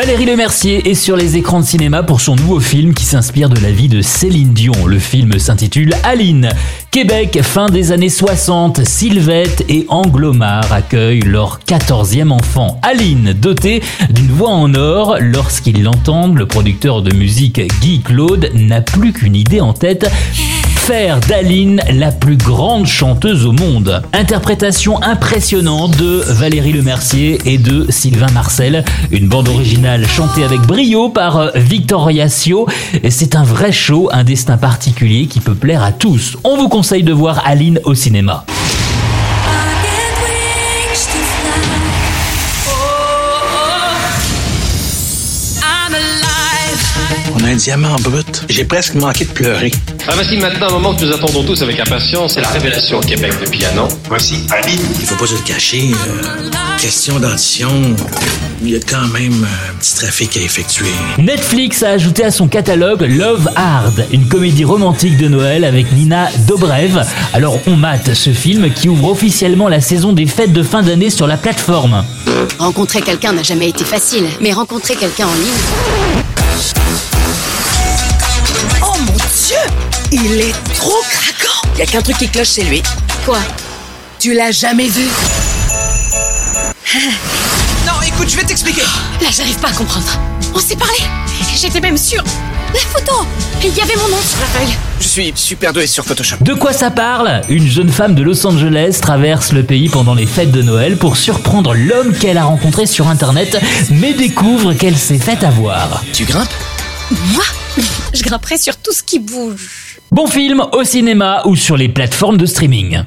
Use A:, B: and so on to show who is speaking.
A: Valérie Lemercier est sur les écrans de cinéma pour son nouveau film qui s'inspire de la vie de Céline Dion. Le film s'intitule Aline. Québec, fin des années 60, Sylvette et Anglomar accueillent leur 14e enfant. Aline, dotée d'une voix en or, lorsqu'ils l'entendent, le producteur de musique Guy Claude n'a plus qu'une idée en tête faire d'Aline la plus grande chanteuse au monde. Interprétation impressionnante de Valérie Lemercier et de Sylvain Marcel. Une bande originale chantée avec brio par Victoria Sio. C'est un vrai show, un destin particulier qui peut plaire à tous. On vous conseille de voir Aline au cinéma.
B: Un diamant brut. J'ai presque manqué de pleurer.
C: Ah, voici maintenant un moment que nous attendons tous avec impatience, c'est la révélation au Québec depuis un an.
B: Voici Aline. Il faut pas se le cacher. euh, question d'audition, il y a quand même un petit trafic à effectuer.
A: Netflix a ajouté à son catalogue Love Hard, une comédie romantique de Noël avec Nina Dobrev. Alors on mate ce film qui ouvre officiellement la saison des fêtes de fin d'année sur la plateforme.
D: Rencontrer quelqu'un n'a jamais été facile, mais rencontrer quelqu'un en ligne.
E: Il est trop craquant Y a qu'un truc qui cloche chez lui.
D: Quoi?
E: Tu l'as jamais vu?
F: Non, écoute, je vais t'expliquer.
D: Là, j'arrive pas à comprendre. On s'est parlé. J'étais même sûre. La photo Il y avait mon nom sur la feuille.
F: Je suis super doué sur Photoshop.
A: De quoi ça parle? Une jeune femme de Los Angeles traverse le pays pendant les fêtes de Noël pour surprendre l'homme qu'elle a rencontré sur internet, mais découvre qu'elle s'est fait avoir.
F: Tu grimpes?
D: Moi Je grimperai sur tout ce qui bouge.
A: Bon film au cinéma ou sur les plateformes de streaming.